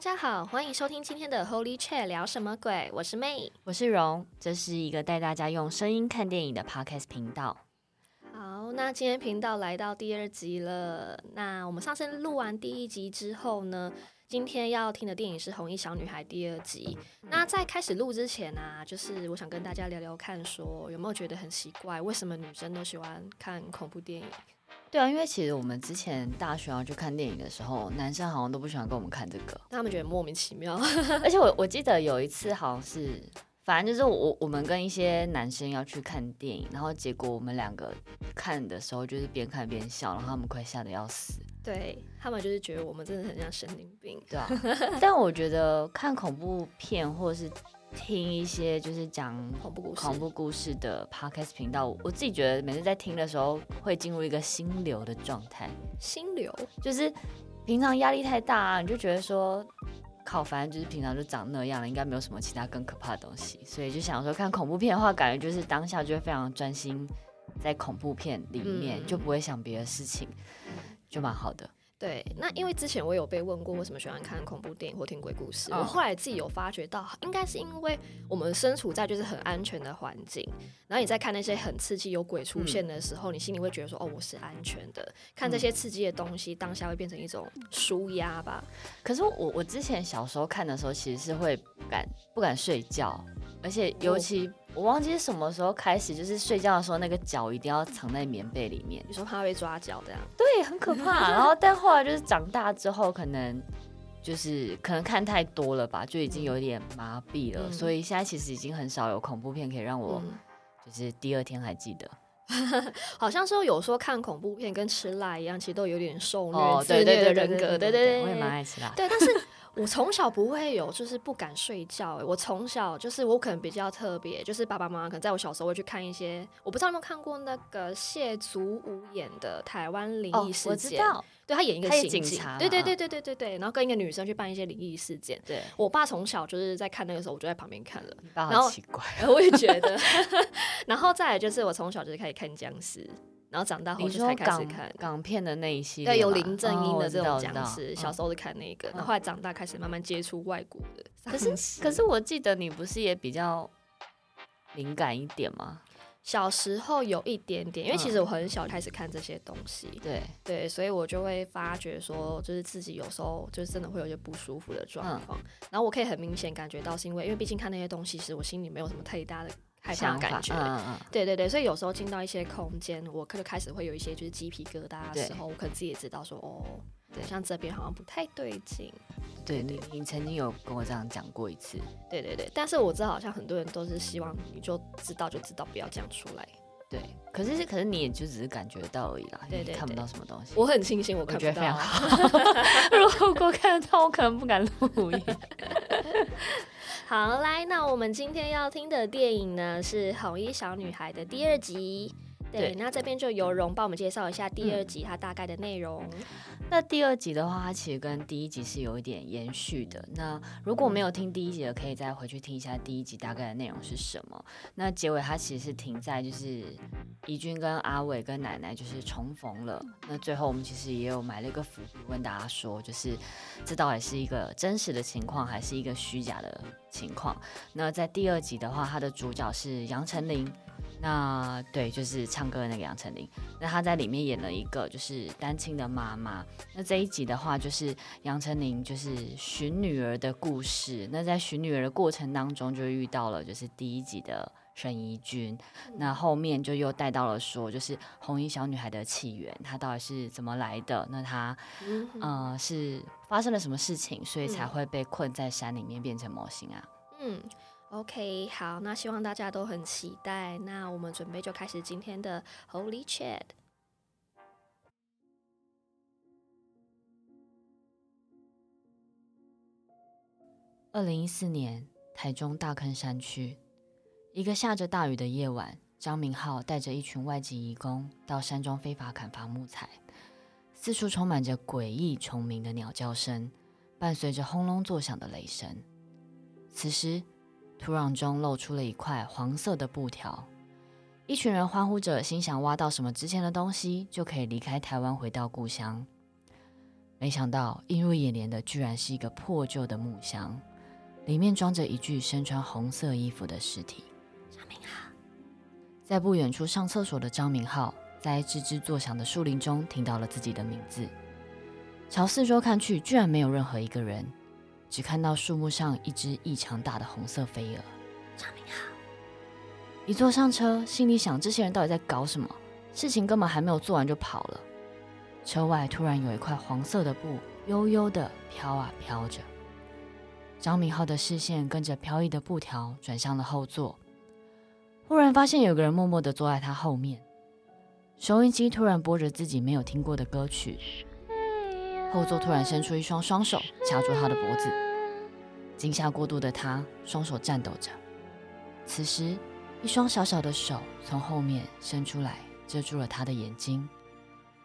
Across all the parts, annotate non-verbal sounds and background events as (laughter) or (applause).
大家好，欢迎收听今天的 Holy Chat 聊什么鬼？我是 May，我是荣，这是一个带大家用声音看电影的 Podcast 频道。好，那今天频道来到第二集了。那我们上次录完第一集之后呢，今天要听的电影是《红衣小女孩》第二集。那在开始录之前啊，就是我想跟大家聊聊看，说有没有觉得很奇怪，为什么女生都喜欢看恐怖电影？对啊，因为其实我们之前大学要去看电影的时候，男生好像都不喜欢跟我们看这个，他们觉得莫名其妙。(laughs) 而且我我记得有一次好像是，反正就是我我们跟一些男生要去看电影，然后结果我们两个看的时候就是边看边笑，然后他们快吓得要死。对，他们就是觉得我们真的很像神经病。对啊，(laughs) 但我觉得看恐怖片或者是。听一些就是讲恐怖故事、恐怖故事的 podcast 频道，我自己觉得每次在听的时候会进入一个心流的状态。心流就是平常压力太大啊，你就觉得说，靠，反正就是平常就长那样了，应该没有什么其他更可怕的东西，所以就想说看恐怖片的话，感觉就是当下就会非常专心在恐怖片里面，嗯、就不会想别的事情，就蛮好的。对，那因为之前我有被问过为什么喜欢看恐怖电影或听鬼故事，我后来自己有发觉到，应该是因为我们身处在就是很安全的环境，然后你在看那些很刺激有鬼出现的时候，你心里会觉得说，哦，我是安全的。看这些刺激的东西，当下会变成一种舒压吧。可是我我之前小时候看的时候，其实是会不敢不敢睡觉，而且尤其。我忘记是什么时候开始，就是睡觉的时候那个脚一定要藏在棉被里面。你说怕被抓脚这样？对，很可怕。(laughs) 然后但后来就是长大之后，可能就是可能看太多了吧，就已经有点麻痹了。嗯、所以现在其实已经很少有恐怖片可以让我就是第二天还记得。嗯、(laughs) 好像说有说看恐怖片跟吃辣一样，其实都有点受虐自虐的人格。对对对，我也蛮爱吃辣。对，但是。我从小不会有，就是不敢睡觉。我从小就是我可能比较特别，就是爸爸妈妈可能在我小时候会去看一些，我不知道有没有看过那个谢祖武演的台湾灵异事件。哦，我知道。对，他演一个刑警，警对对对对对对对，然后跟一个女生去办一些灵异事件。对，我爸从小就是在看那个时候，我就在旁边看了。然后奇怪，(laughs) 我也觉得。(laughs) 然后再来就是我从小就是开始看僵尸。然后长大后就才开始看港片的那一些，对，有林正英的这种僵尸。哦、小时候是看那个，嗯、然后后来长大开始慢慢接触外国的。可是可是我记得你不是也比较敏感一点吗？小时候有一点点，因为其实我很小开始看这些东西，嗯、对对，所以我就会发觉说，就是自己有时候就是真的会有些不舒服的状况。嗯、然后我可以很明显感觉到，是因为因为毕竟看那些东西时，我心里没有什么太大的。害怕感觉，嗯嗯，对对对，所以有时候进到一些空间，我可能开始会有一些就是鸡皮疙瘩的时候，我可能自己也知道说，哦，对，像这边好像不太对劲。对你，你曾经有跟我这样讲过一次。对对对，但是我知道好像很多人都是希望你就知道就知道，不要讲出来。对，可是可是你也就只是感觉到而已啦，对对对，看不到什么东西。我很庆幸我看不到，我觉得非常好。(laughs) 如果看得到，我可能不敢录音。(laughs) 好，来，那我们今天要听的电影呢，是《红衣小女孩》的第二集。对，对，那这边就由荣帮我们介绍一下第二集它大概的内容。嗯。那第二集的话，它其实跟第一集是有一点延续的。那如果没有听第一集的，可以再回去听一下第一集大概的内容是什么。那结尾它其实是停在就是怡君跟阿伟跟奶奶就是重逢了。那最后我们其实也有埋了一个伏笔，问大家说，就是这到底是一个真实的情况，还是一个虚假的情况？那在第二集的话，它的主角是杨丞琳。那对，就是唱歌的那个杨丞琳。那她在里面演了一个就是单亲的妈妈。那这一集的话，就是杨丞琳就是寻女儿的故事。那在寻女儿的过程当中，就遇到了就是第一集的沈怡君。那后面就又带到了说，就是红衣小女孩的起源，她到底是怎么来的？那她，嗯、呃，是发生了什么事情，所以才会被困在山里面变成模型啊？嗯，OK，好，那希望大家都很期待。那我们准备就开始今天的 Holy Chat。二零一四年，台中大坑山区，一个下着大雨的夜晚，张明浩带着一群外籍移工到山中非法砍伐木材，四处充满着诡异虫鸣的鸟叫声，伴随着轰隆作响的雷声。此时，土壤中露出了一块黄色的布条，一群人欢呼着，心想挖到什么值钱的东西，就可以离开台湾回到故乡。没想到，映入眼帘的居然是一个破旧的木箱。里面装着一具身穿红色衣服的尸体。张明浩，在不远处上厕所的张明浩，在吱吱作响的树林中听到了自己的名字。朝四周看去，居然没有任何一个人，只看到树木上一只异常大的红色飞蛾。张明浩，一坐上车，心里想：这些人到底在搞什么？事情根本还没有做完就跑了。车外突然有一块黄色的布，悠悠的飘啊飘着。张明浩的视线跟着飘逸的布条转向了后座，忽然发现有个人默默的坐在他后面。收音机突然播着自己没有听过的歌曲，后座突然伸出一双双手掐住他的脖子。惊吓过度的他双手颤抖着，此时一双小小的手从后面伸出来遮住了他的眼睛。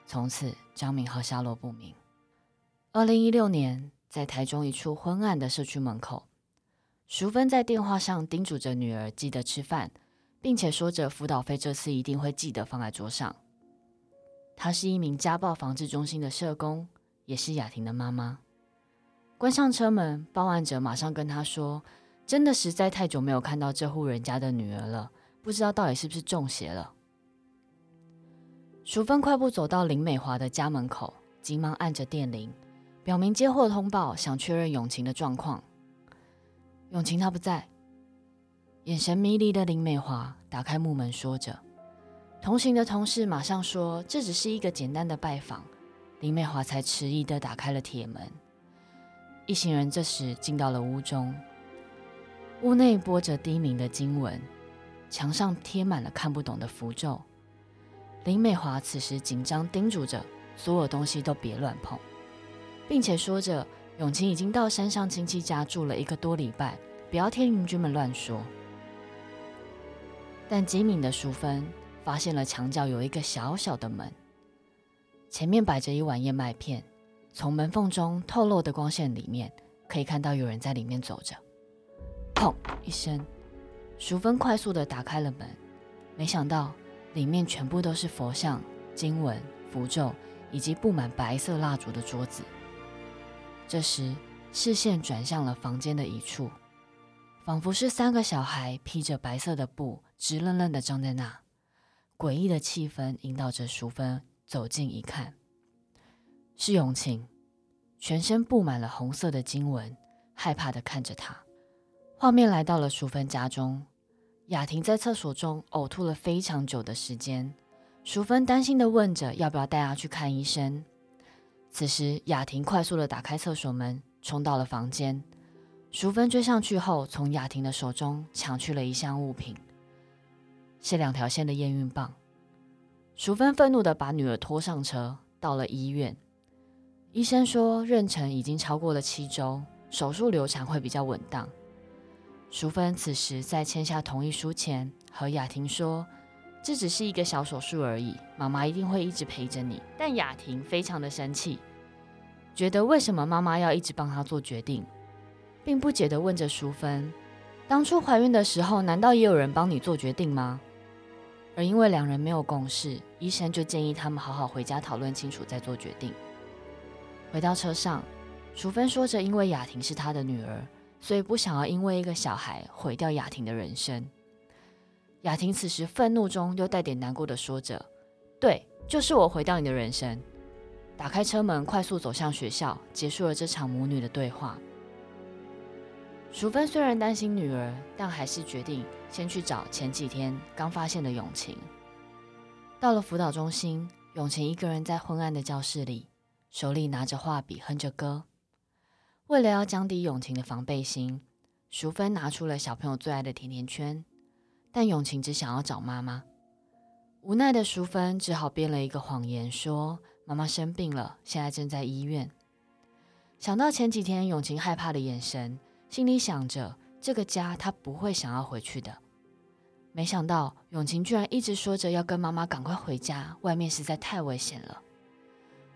从此，张明浩下落不明。二零一六年。在台中一处昏暗的社区门口，淑芬在电话上叮嘱着女儿记得吃饭，并且说着辅导费这次一定会记得放在桌上。她是一名家暴防治中心的社工，也是雅婷的妈妈。关上车门，报案者马上跟她说：“真的实在太久没有看到这户人家的女儿了，不知道到底是不是中邪了。”淑芬快步走到林美华的家门口，急忙按着电铃。表明接获通报，想确认永晴的状况。永晴她不在。眼神迷离的林美华打开木门，说着。同行的同事马上说：“这只是一个简单的拜访。”林美华才迟疑地打开了铁门。一行人这时进到了屋中，屋内播着低鸣的经文，墙上贴满了看不懂的符咒。林美华此时紧张叮嘱着：“所有东西都别乱碰。”并且说着，永晴已经到山上亲戚家住了一个多礼拜，不要听邻居们乱说。但机敏的淑芬发现了墙角有一个小小的门，前面摆着一碗燕麦片，从门缝中透露的光线里面，可以看到有人在里面走着。砰一声，淑芬快速地打开了门，没想到里面全部都是佛像、经文、符咒以及布满白色蜡烛的桌子。这时，视线转向了房间的一处，仿佛是三个小孩披着白色的布，直愣愣地站在那。诡异的气氛引导着淑芬走近一看，是永晴，全身布满了红色的经文，害怕的看着他。画面来到了淑芬家中，雅婷在厕所中呕吐了非常久的时间。淑芬担心的问着要不要带她去看医生。此时，雅婷快速的打开厕所门，冲到了房间。淑芬追上去后，从雅婷的手中抢去了一项物品，是两条线的验孕棒。淑芬愤怒地把女儿拖上车，到了医院。医生说，妊娠已经超过了七周，手术流产会比较稳当。淑芬此时在签下同意书前，和雅婷说。这只是一个小手术而已，妈妈一定会一直陪着你。但雅婷非常的生气，觉得为什么妈妈要一直帮她做决定，并不解地问着淑芬：“当初怀孕的时候，难道也有人帮你做决定吗？”而因为两人没有共识，医生就建议他们好好回家讨论清楚再做决定。回到车上，淑芬说着：“因为雅婷是她的女儿，所以不想要因为一个小孩毁掉雅婷的人生。”雅婷此时愤怒中又带点难过的说着：“对，就是我毁掉你的人生。”打开车门，快速走向学校，结束了这场母女的对话。淑芬虽然担心女儿，但还是决定先去找前几天刚发现的永晴。到了辅导中心，永晴一个人在昏暗的教室里，手里拿着画笔，哼着歌。为了要降低永晴的防备心，淑芬拿出了小朋友最爱的甜甜圈，但永晴只想要找妈妈。无奈的淑芬只好编了一个谎言，说妈妈生病了，现在正在医院。想到前几天永晴害怕的眼神，心里想着这个家他不会想要回去的。没想到永晴居然一直说着要跟妈妈赶快回家，外面实在太危险了。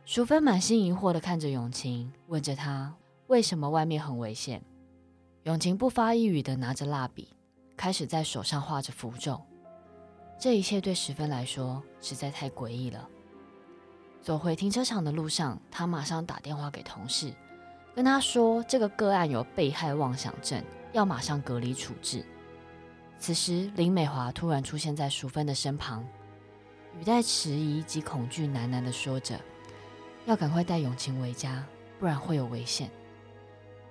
淑芬满心疑惑地看着永晴，问着她为什么外面很危险。永晴不发一语地拿着蜡笔，开始在手上画着符咒。这一切对淑芬来说实在太诡异了。走回停车场的路上，他马上打电话给同事，跟他说这个个案有被害妄想症，要马上隔离处置。此时，林美华突然出现在淑芬的身旁，语带迟疑及恐惧，喃喃地说着：“要赶快带永晴回家，不然会有危险。”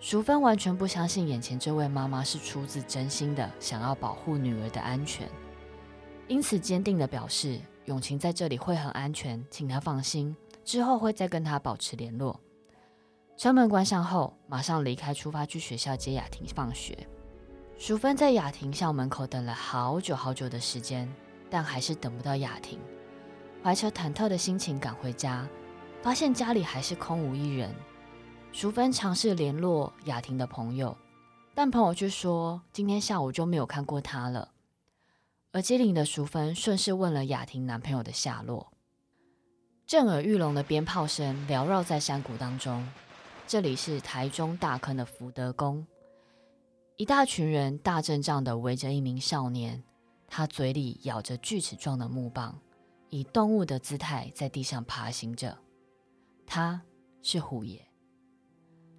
淑芬完全不相信眼前这位妈妈是出自真心的想要保护女儿的安全。因此，坚定地表示永晴在这里会很安全，请她放心。之后会再跟她保持联络。车门关上后，马上离开，出发去学校接雅婷放学。淑芬在雅婷校门口等了好久好久的时间，但还是等不到雅婷。怀着忐忑的心情赶回家，发现家里还是空无一人。淑芬尝试联络雅婷的朋友，但朋友却说今天下午就没有看过她了。而机灵的淑芬顺势问了雅婷男朋友的下落。震耳欲聋的鞭炮声缭绕在山谷当中。这里是台中大坑的福德宫，一大群人大阵仗的围着一名少年，他嘴里咬着锯齿状的木棒，以动物的姿态在地上爬行着。他是虎爷。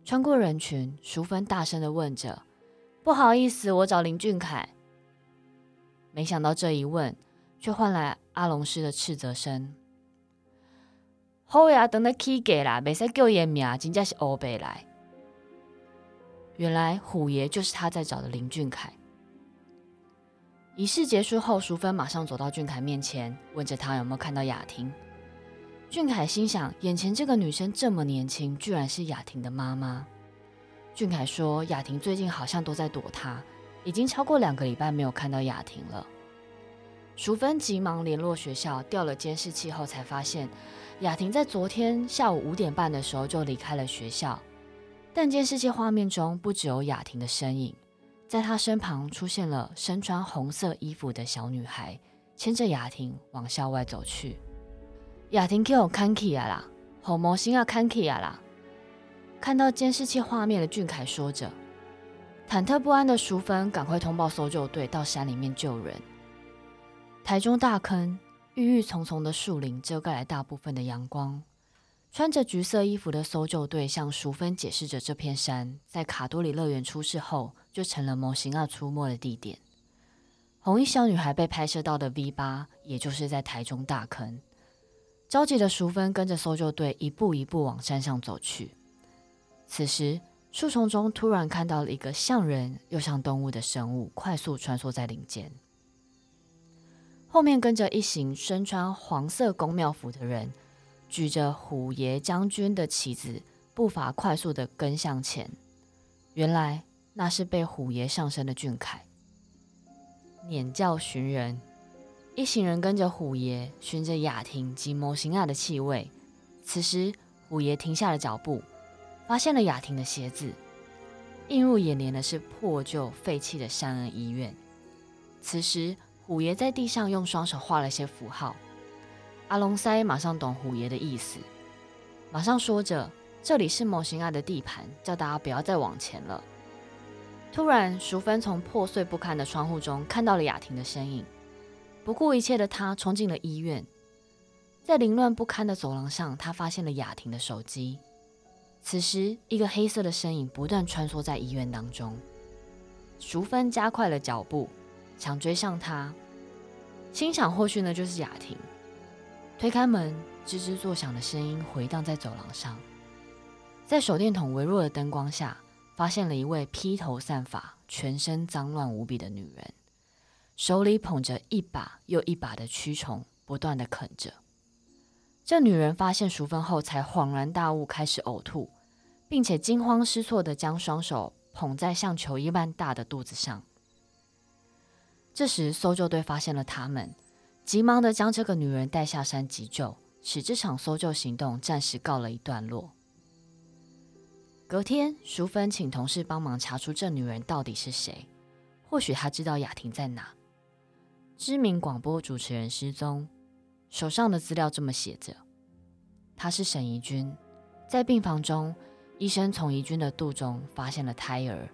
穿过人群，淑芬大声的问着：“不好意思，我找林俊凯。”没想到这一问，却换来阿龙师的斥责声：“好呀，等他起价啦，别使叫伊名，真正是乌白来。”原来虎爷就是他在找的林俊凯。仪式结束后，淑芬马上走到俊凯面前，问着他有没有看到雅婷。俊凯心想，眼前这个女生这么年轻，居然是雅婷的妈妈。俊凯说，雅婷最近好像都在躲他。已经超过两个礼拜没有看到雅婷了。淑芬急忙联络学校，调了监视器后才发现，雅婷在昨天下午五点半的时候就离开了学校。但监视器画面中不只有雅婷的身影，在她身旁出现了身穿红色衣服的小女孩，牵着雅婷往校外走去。雅婷给我看起来啦，好魔心啊，看起来啦！看到监视器画面的俊凯说着。忐忑不安的淑芬赶快通报搜救队到山里面救人。台中大坑，郁郁葱葱的树林遮盖了大部分的阳光。穿着橘色衣服的搜救队向淑芬解释着，这片山在卡多里乐园出事后就成了魔神仔出没的地点。红衣小女孩被拍摄到的 V 八，也就是在台中大坑。着急的淑芬跟着搜救队一步一步往山上走去。此时。树丛中突然看到了一个像人又像动物的生物，快速穿梭在林间。后面跟着一行身穿黄色宫庙服的人，举着虎爷将军的旗子，步伐快速地跟向前。原来那是被虎爷上身的俊凯。撵轿寻人，一行人跟着虎爷，寻着雅婷及魔神仔的气味。此时，虎爷停下了脚步。发现了雅婷的鞋子，映入眼帘的是破旧废弃的善恩医院。此时，虎爷在地上用双手画了些符号。阿龙塞马上懂虎爷的意思，马上说着：“这里是魔神仔的地盘，叫大家不要再往前了。”突然，淑芬从破碎不堪的窗户中看到了雅婷的身影，不顾一切的她冲进了医院。在凌乱不堪的走廊上，她发现了雅婷的手机。此时，一个黑色的身影不断穿梭在医院当中。淑芬加快了脚步，想追上他，心想或许呢就是雅婷。推开门，吱吱作响的声音回荡在走廊上。在手电筒微弱的灯光下，发现了一位披头散发、全身脏乱无比的女人，手里捧着一把又一把的蛆虫，不断的啃着。这女人发现淑芬后，才恍然大悟，开始呕吐，并且惊慌失措地将双手捧在像球一般大的肚子上。这时，搜救队发现了他们，急忙地将这个女人带下山急救，使这场搜救行动暂时告了一段落。隔天，淑芬请同事帮忙查出这女人到底是谁，或许她知道雅婷在哪。知名广播主持人失踪。手上的资料这么写着：他是沈怡君，在病房中，医生从怡君的肚中发现了胎儿，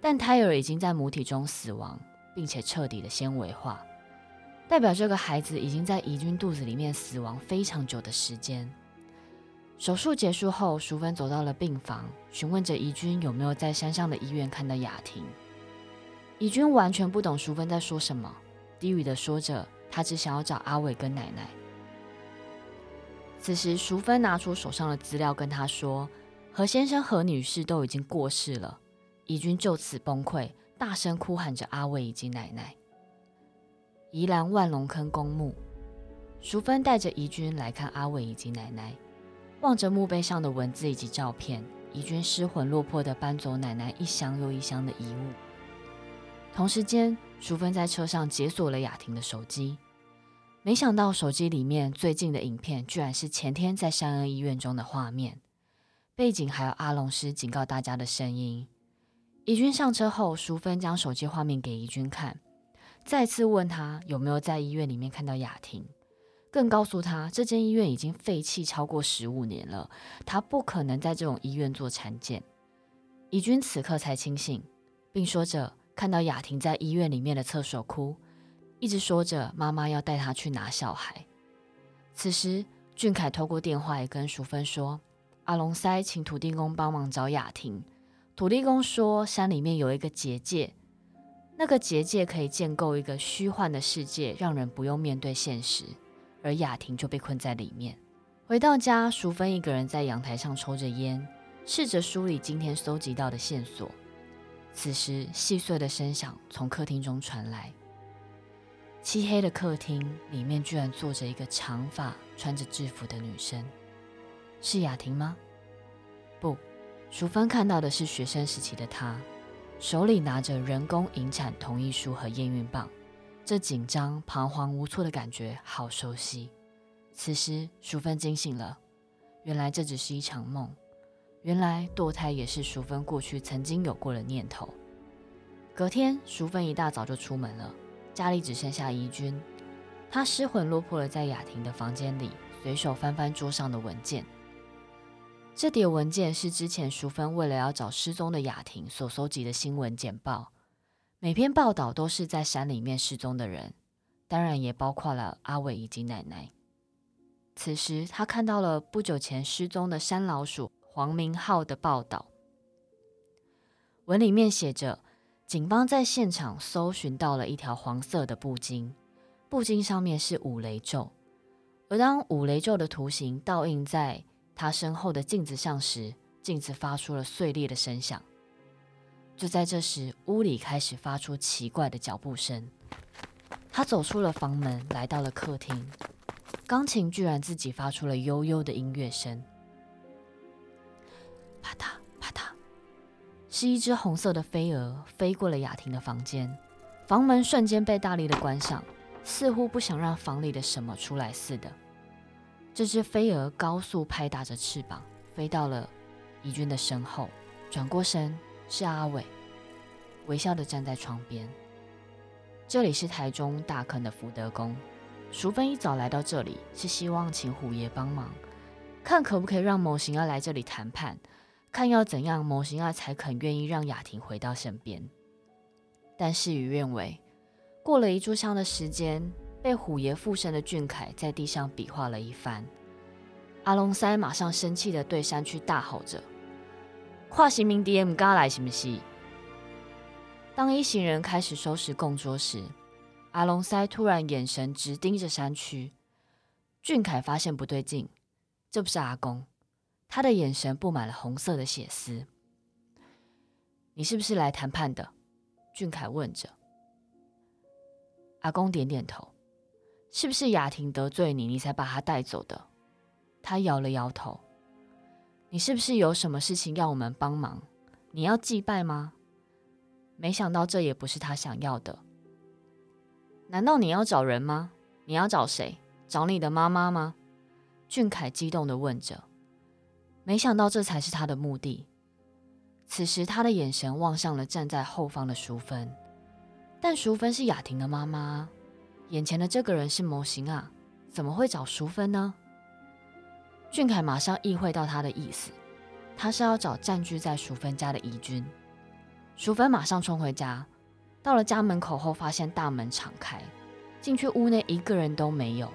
但胎儿已经在母体中死亡，并且彻底的纤维化，代表这个孩子已经在怡君肚子里面死亡非常久的时间。手术结束后，淑芬走到了病房，询问着怡君有没有在山上的医院看到雅婷。怡君完全不懂淑芬在说什么，低语的说着。他只想要找阿伟跟奶奶。此时，淑芬拿出手上的资料，跟他说：“何先生、何女士都已经过世了。”怡君就此崩溃，大声哭喊着阿伟以及奶奶。宜兰万隆坑公墓，淑芬带着怡君来看阿伟以及奶奶，望着墓碑上的文字以及照片，怡君失魂落魄地搬走奶奶一箱又一箱的遗物。同时间，淑芬在车上解锁了雅婷的手机。没想到手机里面最近的影片，居然是前天在山恩医院中的画面，背景还有阿龙师警告大家的声音。怡君上车后，淑芬将手机画面给怡君看，再次问他有没有在医院里面看到雅婷，更告诉他这间医院已经废弃超过十五年了，他不可能在这种医院做产检。怡君此刻才清醒，并说着看到雅婷在医院里面的厕所哭。一直说着妈妈要带他去拿小孩。此时，俊凯透过电话也跟淑芬说：“阿龙塞请土地公帮忙找雅婷。土地公说，山里面有一个结界，那个结界可以建构一个虚幻的世界，让人不用面对现实，而雅婷就被困在里面。”回到家，淑芬一个人在阳台上抽着烟，试着梳理今天搜集到的线索。此时，细碎的声响从客厅中传来。漆黑的客厅里面居然坐着一个长发、穿着制服的女生，是雅婷吗？淑芬看到的是学生时期的她，手里拿着人工引产同意书和验孕棒，这紧张、彷徨无措的感觉好熟悉。此时，淑芬惊醒了，原来这只是一场梦，原来堕胎也是淑芬过去曾经有过的念头。隔天，淑芬一大早就出门了。家里只剩下怡君，她失魂落魄的在雅婷的房间里，随手翻翻桌上的文件。这叠文件是之前淑芬为了要找失踪的雅婷所搜集的新闻简报，每篇报道都是在山里面失踪的人，当然也包括了阿伟以及奶奶。此时，他看到了不久前失踪的山老鼠黄明浩的报道，文里面写着。警方在现场搜寻到了一条黄色的布巾，布巾上面是五雷咒，而当五雷咒的图形倒映在他身后的镜子上时，镜子发出了碎裂的声响。就在这时，屋里开始发出奇怪的脚步声。他走出了房门，来到了客厅，钢琴居然自己发出了悠悠的音乐声，啪嗒啪嗒。是一只红色的飞蛾飞过了雅婷的房间，房门瞬间被大力的关上，似乎不想让房里的什么出来似的。这只飞蛾高速拍打着翅膀，飞到了怡君的身后，转过身是阿伟，微笑的站在窗边。这里是台中大坑的福德宫，淑芬一早来到这里是希望请虎爷帮忙，看可不可以让某型儿来这里谈判。看要怎样，某型儿才肯愿意让雅婷回到身边。但事与愿违，过了一炷香的时间，被虎爷附身的俊凯在地上比划了一番。阿龙腮马上生气的对山区大吼着：“跨行名 DM 嘎来行不行？”当一行人开始收拾供桌时，阿龙塞突然眼神直盯着山区。俊凯发现不对劲，这不是阿公。他的眼神布满了红色的血丝。你是不是来谈判的？俊凯问着。阿公点点头。是不是雅婷得罪你，你才把她带走的？他摇了摇头。你是不是有什么事情要我们帮忙？你要祭拜吗？没想到这也不是他想要的。难道你要找人吗？你要找谁？找你的妈妈吗？俊凯激动地问着。没想到这才是他的目的。此时他的眼神望向了站在后方的淑芬，但淑芬是雅婷的妈妈。眼前的这个人是模型啊，怎么会找淑芬呢？俊凯马上意会到他的意思，他是要找占据在淑芬家的怡君。淑芬马上冲回家，到了家门口后，发现大门敞开，进去屋内一个人都没有。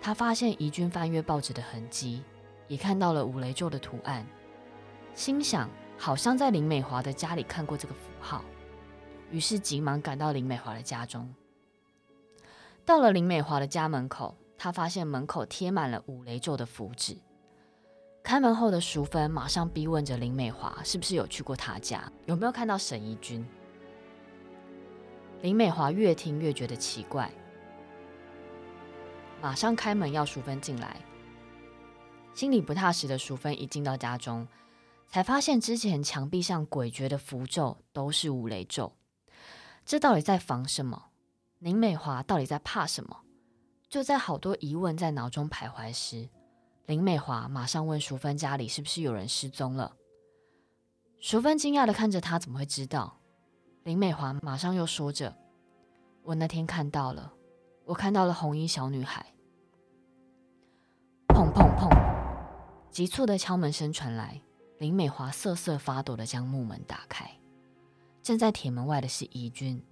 他发现怡君翻阅报纸的痕迹，也看到了五雷咒的图案，心想好像在林美华的家里看过这个符号，于是急忙赶到林美华的家中。到了林美华的家门口，他发现门口贴满了五雷咒的符纸。开门后的淑芬马上逼问着林美华：“是不是有去过他家？有没有看到沈怡君？”林美华越听越觉得奇怪，马上开门要淑芬进来。心里不踏实的淑芬一进到家中，才发现之前墙壁上诡谲的符咒都是五雷咒，这到底在防什么？林美华到底在怕什么？就在好多疑问在脑中徘徊时，林美华马上问淑芬：“家里是不是有人失踪了？”淑芬惊讶地看着他，怎么会知道？林美华马上又说着：“我那天看到了，我看到了红衣小女孩。”砰砰砰！急促的敲门声传来，林美华瑟瑟发抖地将木门打开，站在铁门外的是怡君。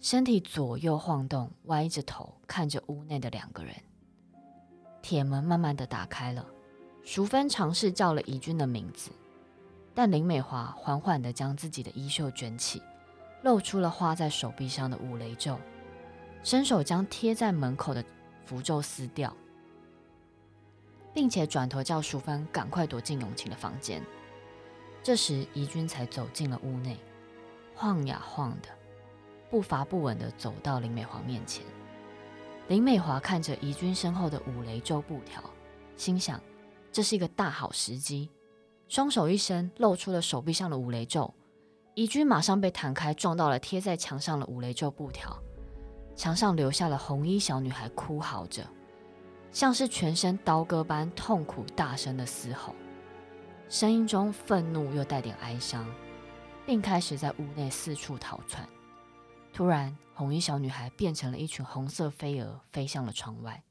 身体左右晃动，歪着头看着屋内的两个人。铁门慢慢的打开了，淑芬尝试叫了怡君的名字，但林美华缓缓的将自己的衣袖卷起，露出了画在手臂上的五雷咒，伸手将贴在门口的符咒撕掉，并且转头叫淑芬赶快躲进永晴的房间。这时，怡君才走进了屋内，晃呀晃的。步伐不稳地走到林美华面前，林美华看着怡君身后的五雷咒布条，心想这是一个大好时机，双手一伸，露出了手臂上的五雷咒。怡君马上被弹开，撞到了贴在墙上的五雷咒布条，墙上留下了红衣小女孩哭嚎着，像是全身刀割般痛苦大声的嘶吼，声音中愤怒又带点哀伤，并开始在屋内四处逃窜。突然，红衣小女孩变成了一群红色飞蛾，飞向了窗外。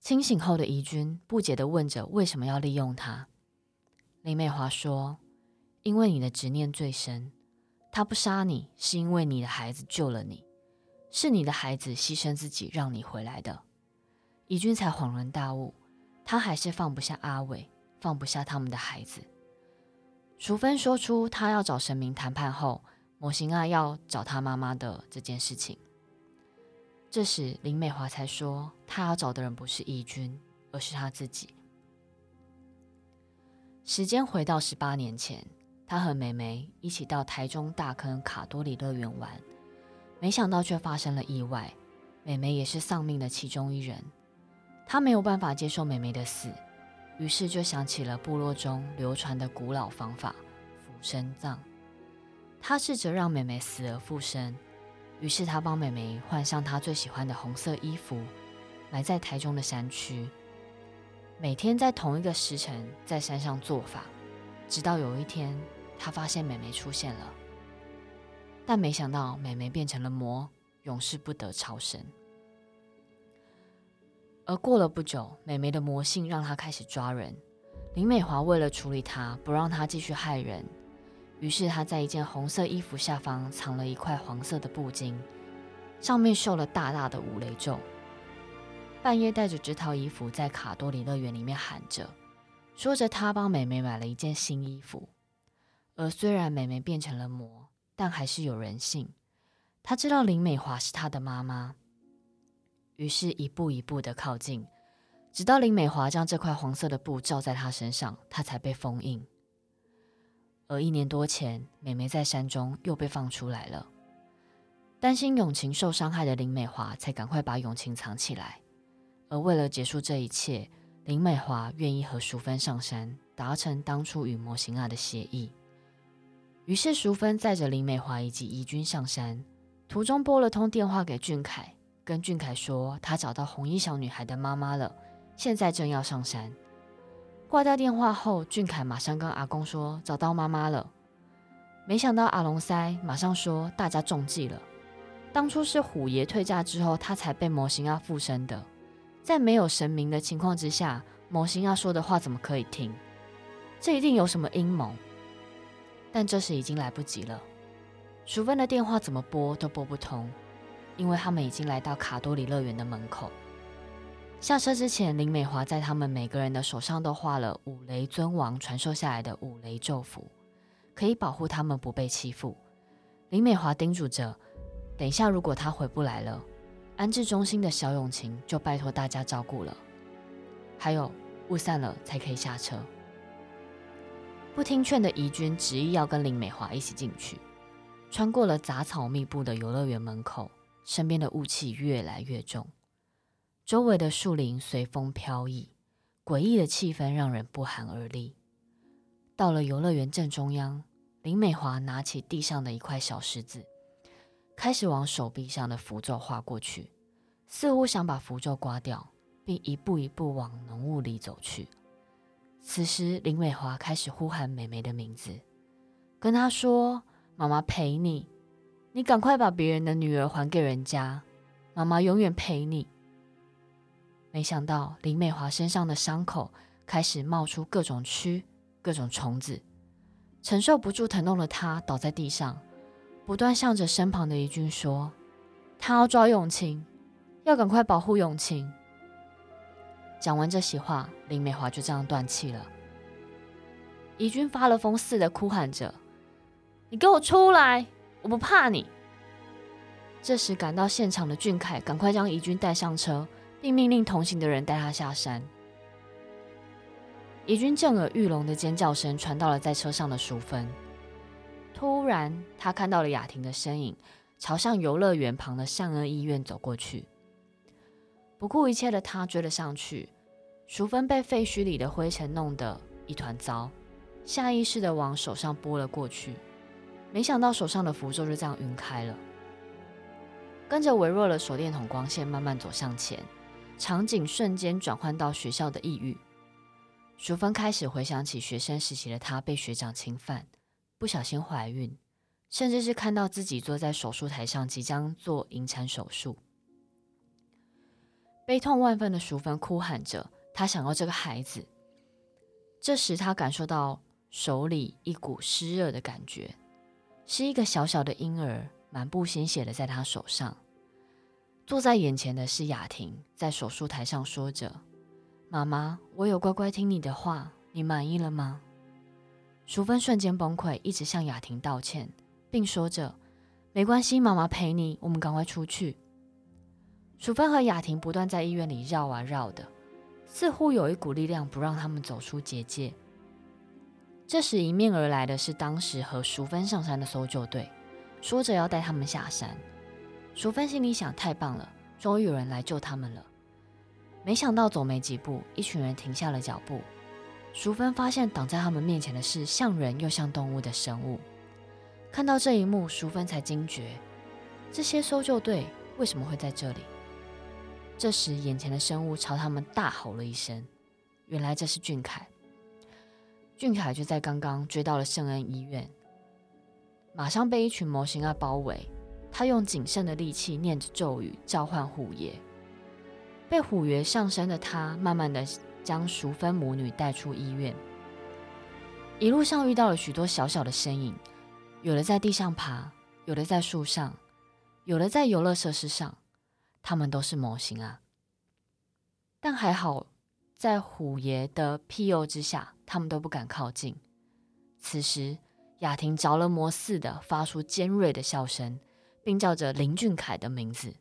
清醒后的怡君不解地问着：“为什么要利用她？”林美华说：“因为你的执念最深，他不杀你是因为你的孩子救了你，是你的孩子牺牲自己让你回来的。”怡君才恍然大悟，他还是放不下阿伟，放不下他们的孩子。淑芬说出他要找神明谈判后。魔神仔要找他妈妈的这件事情，这时林美华才说，她要找的人不是怡君，而是她自己。时间回到十八年前，她和妹妹一起到台中大坑卡多里乐园玩，没想到却发生了意外，妹妹也是丧命的其中一人。她没有办法接受妹妹的死，于是就想起了部落中流传的古老方法——附身葬。他试着让妹妹死而复生，于是他帮妹妹换上她最喜欢的红色衣服，埋在台中的山区，每天在同一个时辰在山上做法，直到有一天他发现妹妹出现了，但没想到妹妹变成了魔，永世不得超生。而过了不久，妹妹的魔性让她开始抓人，林美华为了处理她，不让她继续害人。于是他在一件红色衣服下方藏了一块黄色的布巾，上面绣了大大的五雷咒。半夜带着这套衣服在卡多里乐园里面喊着，说着他帮美眉买了一件新衣服。而虽然美眉变成了魔，但还是有人信。他知道林美华是他的妈妈，于是一步一步的靠近，直到林美华将这块黄色的布罩在他身上，他才被封印。而一年多前，美眉在山中又被放出来了。担心永晴受伤害的林美华才赶快把永晴藏起来。而为了结束这一切，林美华愿意和淑芬上山，达成当初与魔神仔的协议。于是淑芬载着林美华以及怡君上山，途中拨了通电话给俊凯，跟俊凯说他找到红衣小女孩的妈妈了，现在正要上山。挂掉电话后，俊凯马上跟阿公说找到妈妈了。没想到阿龙塞马上说大家中计了，当初是虎爷退嫁之后，他才被魔神仔附身的。在没有神明的情况之下，魔神仔说的话怎么可以听？这一定有什么阴谋。但这时已经来不及了，淑芬的电话怎么拨都拨不通，因为他们已经来到卡多里乐园的门口。下车之前，林美华在他们每个人的手上都画了五雷尊王传授下来的五雷咒符，可以保护他们不被欺负。林美华叮嘱着：“等一下，如果他回不来了，安置中心的小永晴就拜托大家照顾了。还有，雾散了才可以下车。”不听劝的怡君执意要跟林美华一起进去，穿过了杂草密布的游乐园门口，身边的雾气越来越重。周围的树林随风飘逸，诡异的气氛让人不寒而栗。到了游乐园正中央，林美华拿起地上的一块小石子，开始往手臂上的符咒画过去，似乎想把符咒刮掉，并一步一步往浓雾里走去。此时，林美华开始呼喊美眉的名字，跟她说：“妈妈陪你，你赶快把别人的女儿还给人家，妈妈永远陪你。”没想到林美华身上的伤口开始冒出各种蛆、各种虫子，承受不住疼痛的她倒在地上，不断向着身旁的怡君说：“她要抓永晴，要赶快保护永晴。”讲完这些话，林美华就这样断气了。怡君发了疯似的哭喊着：“你给我出来！我不怕你！”这时赶到现场的俊凯赶快将怡君带上车。并命令同行的人带他下山。怡君震耳欲聋的尖叫声传到了在车上的淑芬。突然，他看到了雅婷的身影，朝向游乐园旁的善恩医院走过去。不顾一切的他追了上去。淑芬被废墟里的灰尘弄得一团糟，下意识的往手上拨了过去，没想到手上的符咒就这样晕开了。跟着微弱的手电筒光线慢慢走向前。场景瞬间转换到学校的抑郁，淑芬开始回想起学生时期的她被学长侵犯，不小心怀孕，甚至是看到自己坐在手术台上即将做引产手术，悲痛万分的淑芬哭喊着，她想要这个孩子。这时，她感受到手里一股湿热的感觉，是一个小小的婴儿，满布鲜血的在她手上。坐在眼前的是雅婷，在手术台上说着：“妈妈，我有乖乖听你的话，你满意了吗？”淑芬瞬间崩溃，一直向雅婷道歉，并说着：“没关系，妈妈陪你，我们赶快出去。”淑芬和雅婷不断在医院里绕啊绕的，似乎有一股力量不让他们走出结界。这时，迎面而来的是当时和淑芬上山的搜救队，说着要带他们下山。淑芬心里想：太棒了，终于有人来救他们了。没想到走没几步，一群人停下了脚步。淑芬发现挡在他们面前的是像人又像动物的生物。看到这一幕，淑芬才惊觉：这些搜救队为什么会在这里？这时，眼前的生物朝他们大吼了一声。原来这是俊凯。俊凯就在刚刚追到了圣恩医院，马上被一群魔神仔包围。他用仅剩的力气念着咒语召唤虎爷，被虎爷上身的他，慢慢的将淑芬母女带出医院。一路上遇到了许多小小的身影，有的在地上爬，有的在树上，有的在游乐设施上，他们都是魔神仔。但还好，在虎爷的庇佑之下，他们都不敢靠近。此时，雅婷着了魔似的发出尖锐的笑声。并叫着林俊凯的名字，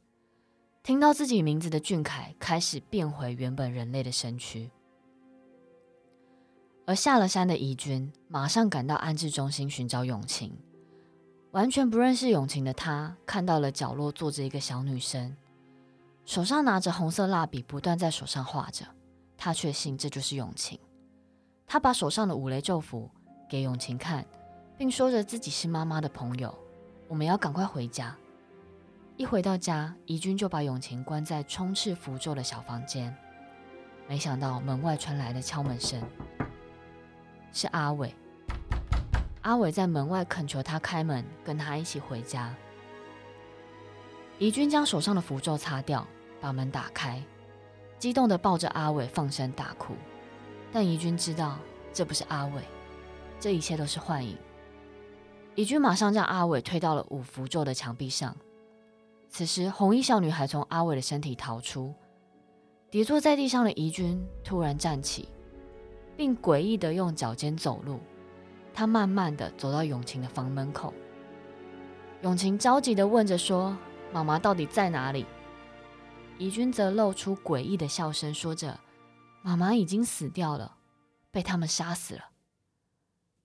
听到自己名字的俊凯开始变回原本人类的身躯。而下了山的怡君马上赶到安置中心寻找永晴。完全不认识永晴的他，看到了角落坐着一个小女生，手上拿着红色蜡笔，不断在手上画着。他确信这就是永晴。他把手上的五雷咒符给永晴看，并说着自己是妈妈的朋友，我们要赶快回家。一回到家，怡君就把永晴关在充斥符咒的小房间。没想到门外传来了敲门声，是阿伟。阿伟在门外恳求他开门，跟他一起回家。怡君将手上的符咒擦掉，把门打开，激动地抱着阿伟放声大哭。但怡君知道这不是阿伟，这一切都是幻影。怡君马上将阿伟推到了五符咒的墙壁上。此时，红衣小女孩从阿伟的身体逃出。跌坐在地上的怡君突然站起，并诡异的用脚尖走路。她慢慢的走到永晴的房门口。永晴着急的问着说：“妈妈到底在哪里？”怡君则露出诡异的笑声，说着：“妈妈已经死掉了，被他们杀死了。”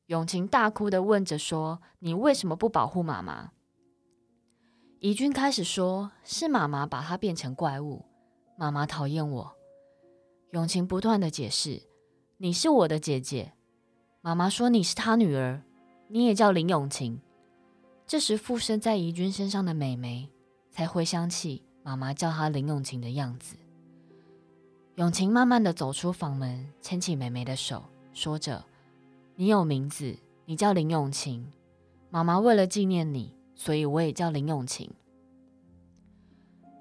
永晴大哭地问着说：“你为什么不保护妈妈？”怡君开始说：“是妈妈把她变成怪物。”妈妈讨厌我，永晴不断的解释：“你是我的姐姐。”妈妈说：“你是她女儿，你也叫林永晴。”这时附身在怡君身上的美眉才回想起妈妈叫她林永晴的样子。永晴慢慢的走出房门，牵起美眉的手，说着：“你有名字，你叫林永晴。妈妈为了纪念你，所以我也叫林永晴。”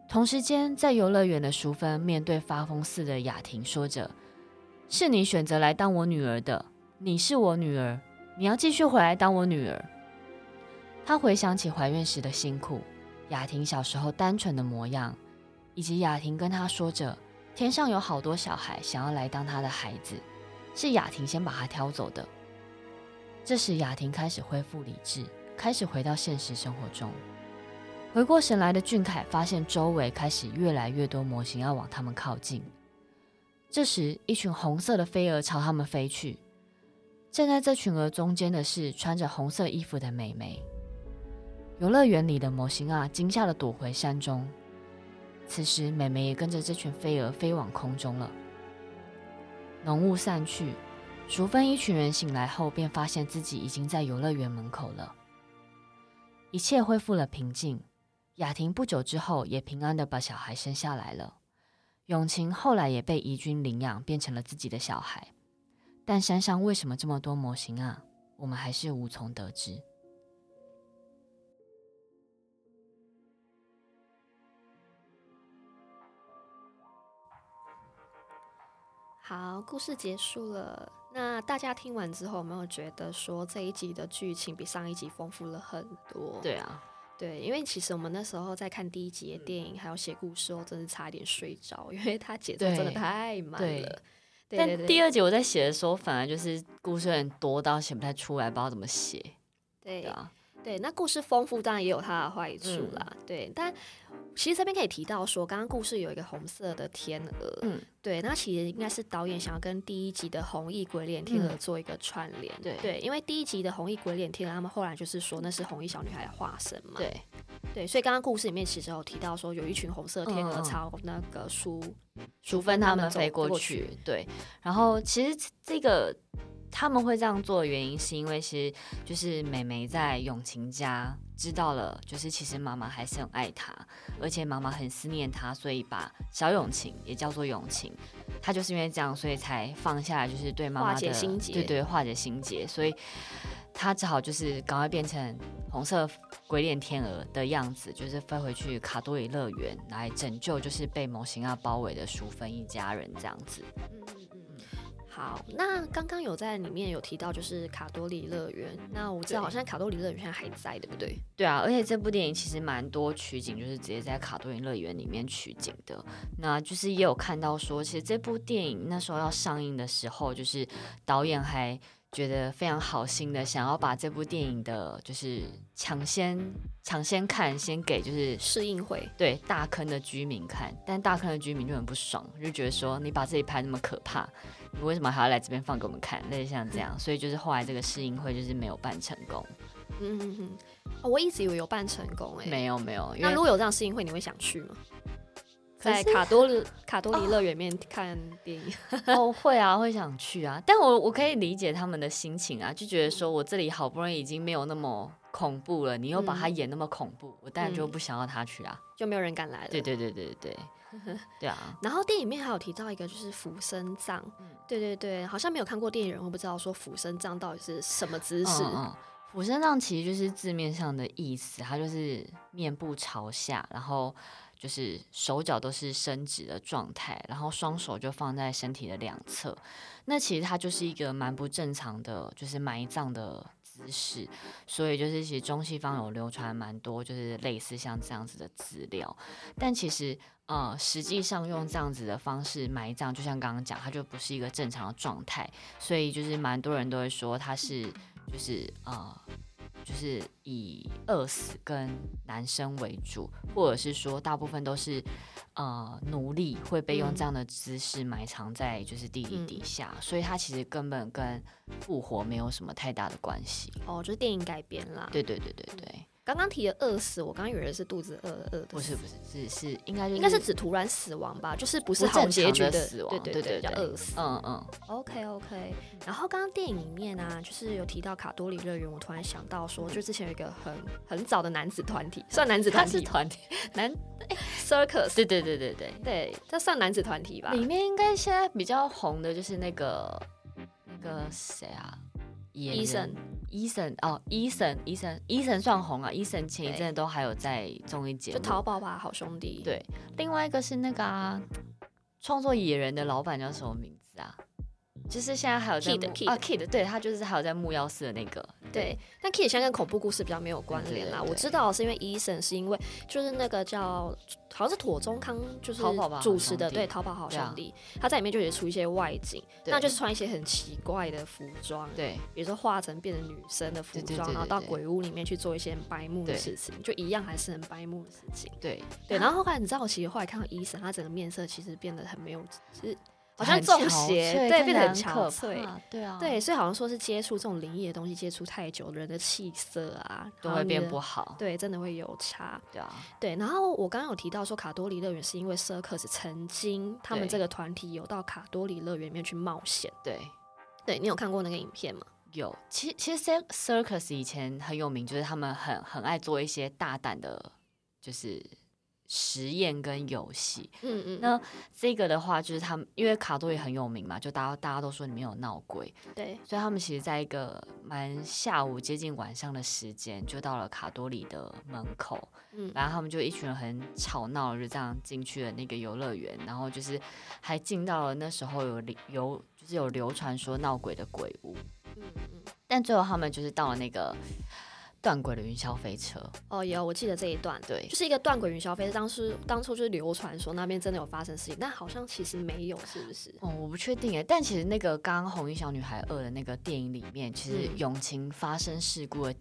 同时间，在游乐园的淑芬面对发疯似的雅婷，说着：“是你选择来当我女儿的，你是我女儿，你要继续回来当我女儿。”她回想起怀孕时的辛苦，雅婷小时候单纯的模样，以及雅婷跟她说着：“天上有好多小孩想要来当她的孩子，是雅婷先把她挑走的。”这时，雅婷开始恢复理智，开始回到现实生活中。回过神来的俊凯发现周围开始越来越多模型要往他们靠近。这时，一群红色的飞蛾朝他们飞去。站在这群蛾中间的是穿着红色衣服的美眉。游乐园里的模型啊，惊吓的躲回山中。此时，美眉也跟着这群飞蛾飞往空中了。浓雾散去，淑芬一群人醒来后，便发现自己已经在游乐园门口了。一切恢复了平静。雅婷不久之后也平安的把小孩生下来了，永晴后来也被怡君领养，变成了自己的小孩。但山上为什么这么多模型啊？我们还是无从得知。好，故事结束了。那大家听完之后，有没有觉得说这一集的剧情比上一集丰富了很多？对啊。对，因为其实我们那时候在看第一集的电影，还有写故事哦，真的差一点睡着，因为它节奏真的太慢了。但第二集我在写的时候，反而就是故事有点多到写不太出来，不知道怎么写。对，对啊。对，那故事丰富当然也有它的坏处啦。嗯、对，但其实这边可以提到说，刚刚故事有一个红色的天鹅，嗯，对，那其实应该是导演想要跟第一集的红衣鬼脸天鹅做一个串联，对、嗯、对，因为第一集的红衣鬼脸天鹅，他们后来就是说那是红衣小女孩的化身嘛，对。对，所以刚刚故事里面其实有提到说，有一群红色天鹅朝那个淑淑芬他们飞过去，对，然后其实这个。他们会这样做的原因，是因为其实就是美眉在永晴家知道了，就是其实妈妈还是很爱他，而且妈妈很思念他，所以把小永晴也叫做永晴。他就是因为这样，所以才放下来，就是对妈妈的心结，对对，化解心结。所以他只好就是赶快变成红色鬼脸天鹅的样子，就是飞回去卡多里乐园来拯救，就是被模型啊包围的淑芬一家人这样子。好，那刚刚有在里面有提到，就是卡多里乐园。那我知道好像卡多里乐园现在还在，对不对？对啊，而且这部电影其实蛮多取景，就是直接在卡多里乐园里面取景的。那就是也有看到说，其实这部电影那时候要上映的时候，就是导演还觉得非常好心的，想要把这部电影的，就是抢先抢先看，先给就是试映会，对大坑的居民看，但大坑的居民就很不爽，就觉得说你把自己拍那么可怕，你为什么还要来这边放给我们看？类似像这样，所以就是后来这个试映会就是没有办成功。嗯哼哼，哦，我一直以为有办成功，哎，没有没有。那如果有这样试映会，你会想去吗？在卡多里 (laughs) 卡多里乐园面看电影 (laughs) 哦，会啊，会想去啊。但我我可以理解他们的心情啊，就觉得说我这里好不容易已经没有那么恐怖了，你又把它演那么恐怖，嗯、我当然就不想要他去啊，就没有人敢来了。对对对对对 (laughs) 对啊。然后电影里面还有提到一个就是俯身葬，嗯、对对对，好像没有看过电影人会不知道说俯身葬到底是什么姿势。俯身葬其实就是字面上的意思，它就是面部朝下，然后。就是手脚都是伸直的状态，然后双手就放在身体的两侧。那其实它就是一个蛮不正常的，就是埋葬的姿势。所以就是其实中西方有流传蛮多，就是类似像这样子的资料。但其实呃，实际上用这样子的方式埋葬，就像刚刚讲，它就不是一个正常的状态。所以就是蛮多人都会说它是就是呃。就是以饿死跟男生为主，或者是说大部分都是呃奴隶会被用这样的姿势埋藏在就是地底底下，嗯、所以它其实根本跟复活没有什么太大的关系。哦，就是电影改编啦。对对对对对。刚刚提的饿死，我刚刚以为是肚子饿饿的，不是不是，只是应该就是、应该是指突然死亡吧，就是不是好结局的，的死亡，对对对，叫饿死。嗯嗯。OK OK。然后刚刚电影里面呢、啊，就是有提到卡多里乐园，我突然想到说，就之前有一个很很早的男子团体，算男子团体团体，(laughs) 男、欸、Circus，对对对对对对，这算男子团体吧？里面应该现在比较红的就是那个那个谁啊？医生，医生哦，伊森，伊森，伊森算红啊！伊森前一阵都还有在综艺节目，就淘宝吧，好兄弟。对，另外一个是那个啊，创作野人的老板叫什么名字啊？就是现在还有在 Kid 啊 Kid，对，他就是还有在木曜四的那个。对，但 Kid 现在跟恐怖故事比较没有关联啦。我知道是因为 Eason 是因为就是那个叫好像是妥中康就是主持的，对，逃跑好兄弟，他在里面就也出一些外景，那就是穿一些很奇怪的服装，对，比如说化成变成女生的服装，然后到鬼屋里面去做一些很白目的事情，就一样还是很白目的事情。对对，然后后来你知道，我其实后来看到 Eason，他整个面色其实变得很没有，其实。好像中邪，对，变得很憔悴，对啊，对，所以好像说是接触这种灵异的东西，接触太久，人的气色啊都会变不好，对，真的会有差，对啊，对。然后我刚刚有提到说卡多里乐园是因为 Circus 曾经他们这个团体有到卡多里乐园里面去冒险，对，对，你有看过那个影片吗？有，其实其实 Circus 以前很有名，就是他们很很爱做一些大胆的，就是。实验跟游戏，嗯嗯，那这个的话就是他们，因为卡多也很有名嘛，就大家大家都说里面有闹鬼，对，所以他们其实在一个蛮下午接近晚上的时间，就到了卡多里的门口，嗯，然后他们就一群人很吵闹，就这样进去了那个游乐园，然后就是还进到了那时候有流就是有流传说闹鬼的鬼屋，嗯嗯，但最后他们就是到了那个。断轨的云霄飞车哦，有我记得这一段，对，就是一个断轨云霄飞车，当时当初就是流传说那边真的有发生事情，但好像其实没有，是不是？哦，我不确定哎，但其实那个刚刚红衣小女孩二的那个电影里面，其实永晴发生事故的。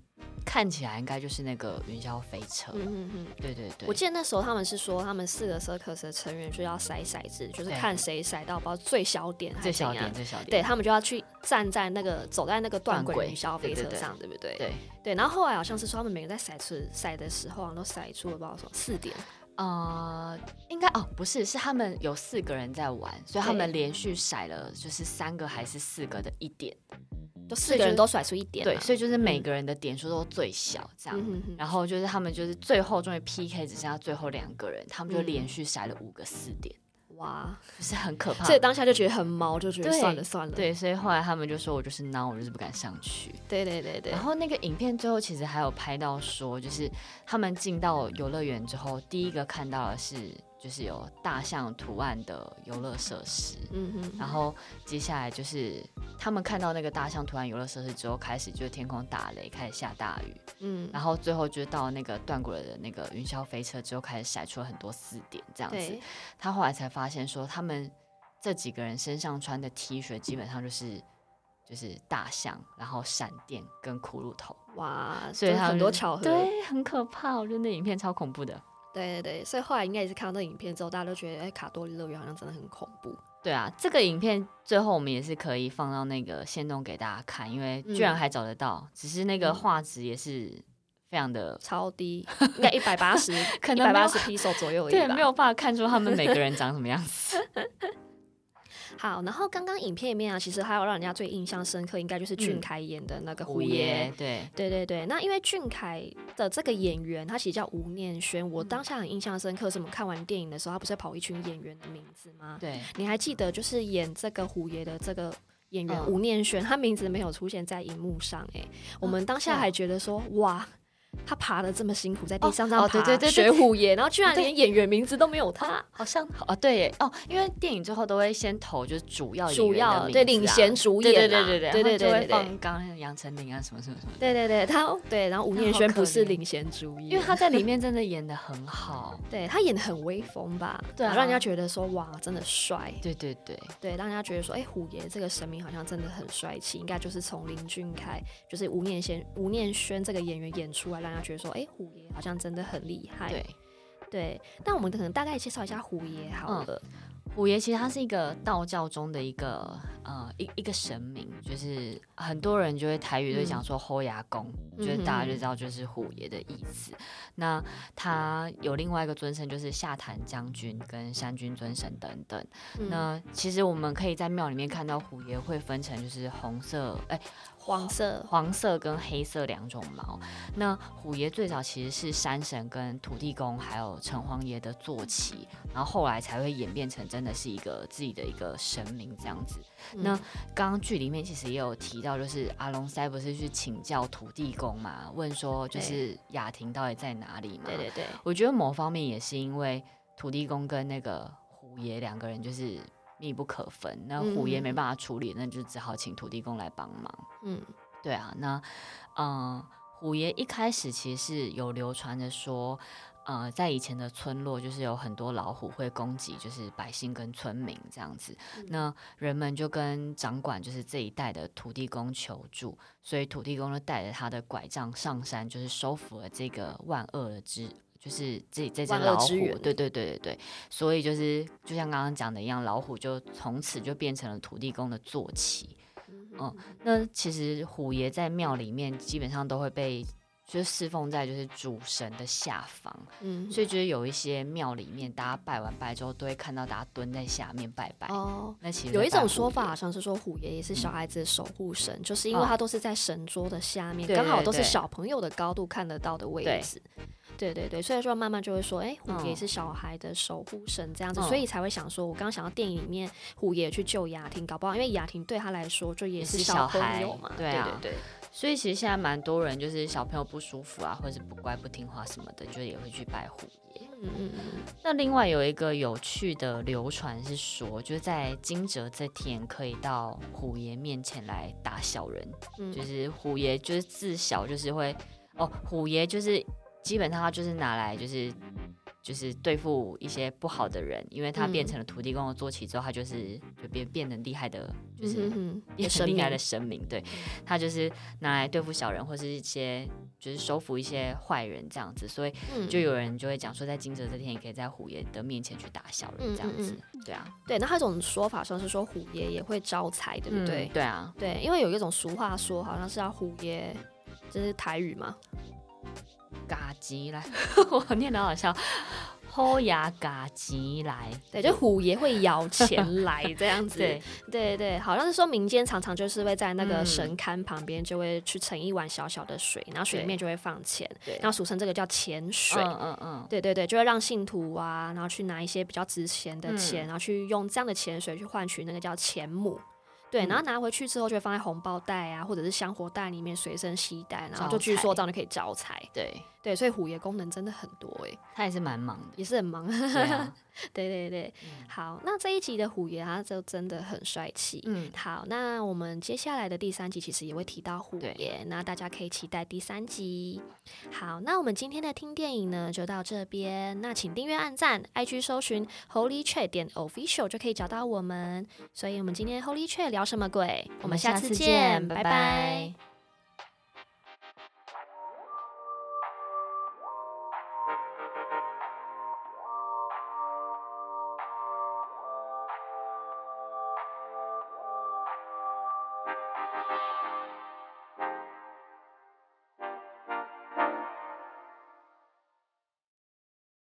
看起来应该就是那个云霄飞车。嗯嗯嗯，对对对。我记得那时候他们是说，他们四个 circus 的成员就要筛骰子，就是看谁筛到包最小点。最小点，最小点。对，他们就要去站在那个走在那个断轨云霄飞车上，对不对？对对。然后后来好像是说，他们每个在骰出骰的时候，好像都骰出了不知道说四点。呃，应该哦，不是，是他们有四个人在玩，所以他们连续甩了就是三个还是四个的一点。都四个人都甩出一点，对，所以就是每个人的点数都最小，这样。嗯、然后就是他们就是最后终于 PK 只剩下最后两个人，他们就连续甩了五个四点，哇，就是很可怕。所以当下就觉得很毛，就觉得算了算了。对，所以后来他们就说我就是孬，我就是不敢上去。对对对对。然后那个影片最后其实还有拍到说，就是他们进到游乐园之后，第一个看到的是。就是有大象图案的游乐设施，嗯哼，然后接下来就是他们看到那个大象图案游乐设施之后，开始就是天空打雷，开始下大雨，嗯，然后最后就到那个断轨的那个云霄飞车之后，开始闪出了很多四点这样子。他后来才发现说，他们这几个人身上穿的 T 恤基本上就是就是大象，然后闪电跟骷髅头。哇，所以他很多巧合，对，很可怕。我觉得那影片超恐怖的。对对对，所以后来应该也是看到那影片之后，大家都觉得，哎，卡多利乐园好像真的很恐怖。对啊，这个影片最后我们也是可以放到那个线动给大家看，因为居然还找得到，嗯、只是那个画质也是非常的超低，应该一百八十，(laughs) 可能一百八十 P 左右而已吧。对，没有办法看出他们每个人长什么样子。(laughs) 好，然后刚刚影片里面啊，其实还有让人家最印象深刻，应该就是俊凯演的那个虎爷。对对对对，那因为俊凯的这个演员，他其实叫吴念轩。我当下很印象深刻，是我们看完电影的时候，他不是跑一群演员的名字吗？对，你还记得就是演这个虎爷的这个演员吴念轩，他名字没有出现在荧幕上，哎，我们当下还觉得说，哇。他爬的这么辛苦在地上上爬学虎爷然后居然连演员名字都没有他。好像哦对哦因为电影最后都会先投就是主要主要对领衔主演对对对对对。对对对刚刚杨丞琳啊什么什么什么对对对他对然后吴念轩不是领衔主演。因为他在里面真的演的很好。(laughs) 对他演的很威风吧。对啊。让人家觉得说哇真的帅。对对对。让人家觉得说哎虎爷这个神明好像真的很帅气应该就是从林俊凯就是吴念先吴念轩这个演员演出来让人家觉得说，哎，虎。虎爷好像真的很厉害，对对。那我们可能大概介绍一下虎爷好了。嗯虎爷其实他是一个道教中的一个呃一一个神明，就是很多人就会台语就讲说虎牙公，嗯、就是大家就知道就是虎爷的意思。嗯、那他有另外一个尊称，就是下坛将军跟山军尊神等等。嗯、那其实我们可以在庙里面看到虎爷会分成就是红色哎。黄色、黄色跟黑色两种毛。那虎爷最早其实是山神跟土地公还有城隍爷的坐骑，然后后来才会演变成真的是一个自己的一个神明这样子。嗯、那刚刚剧里面其实也有提到，就是阿龙塞不是去请教土地公嘛，问说就是雅婷到底在哪里嘛？对对对，我觉得某方面也是因为土地公跟那个虎爷两个人就是。密不可分，那虎爷没办法处理，嗯、那就只好请土地公来帮忙。嗯，对啊，那嗯，虎爷一开始其实是有流传着说，呃，在以前的村落，就是有很多老虎会攻击，就是百姓跟村民这样子。嗯、那人们就跟掌管就是这一带的土地公求助，所以土地公就带着他的拐杖上山，就是收服了这个万恶的之。就是这这只老虎，对对对对对，所以就是就像刚刚讲的一样，老虎就从此就变成了土地公的坐骑。嗯，那其实虎爷在庙里面基本上都会被就是侍奉在就是主神的下方，嗯，所以就是有一些庙里面大家拜完拜之后都会看到大家蹲在下面拜拜。哦，那其实有一种说法好像是说虎爷也是小孩子的守护神，嗯、就是因为他都是在神桌的下面，刚、哦、好都是小朋友的高度看得到的位置。对对对，所以说慢慢就会说，哎，虎爷是小孩的守护神这样子，嗯、所以才会想说，我刚刚想到电影里面虎爷去救雅婷，搞不好因为雅婷对他来说就也是小朋友嘛，对啊，对对对，所以其实现在蛮多人就是小朋友不舒服啊，或者是不乖不听话什么的，就也会去拜虎爷。嗯嗯嗯。那另外有一个有趣的流传是说，就是在惊蛰这天可以到虎爷面前来打小人，嗯、就是虎爷就是自小就是会哦，虎爷就是。基本上他就是拿来就是就是对付一些不好的人，因为他变成了土地公的坐骑之后，他就是就变变得厉害的，就是也很厉害的神明。对，他就是拿来对付小人或是一些就是收服一些坏人这样子，所以就有人就会讲说，在惊蛰这天也可以在虎爷的面前去打小人这样子。对啊，对。那还有一种说法说是说虎爷也会招财，对不对？对啊，对，因为有一种俗话说，好像是要虎爷，这是台语嘛。嘎吉来，(laughs) 我念得好笑，虎牙嘎吉来，对，就虎爷会摇钱来这样子，对。对对，好像是说民间常常就是会在那个神龛旁边就会去盛一碗小小的水，然后水里面就会放钱，然后俗称这个叫钱水，嗯嗯嗯，对对对，就会让信徒啊，然后去拿一些比较值钱的钱，然后去用这样的钱水去换取那个叫钱母。对，然后拿回去之后就会放在红包袋啊，或者是香火袋里面随身携带，然后就据说这样就可以招财。对对，所以虎爷功能真的很多哎、欸，他也是蛮忙的，也是很忙。对啊，(laughs) 对对对，嗯、好，那这一集的虎爷他就真的很帅气。嗯，好，那我们接下来的第三集其实也会提到虎爷，那大家可以期待第三集。好，那我们今天的听电影呢就到这边，那请订阅、按赞，IG 搜寻 Holy Chat 点 Official 就可以找到我们。所以我们今天 Holy Chat 聊什么鬼？我们下次次见，拜拜拜。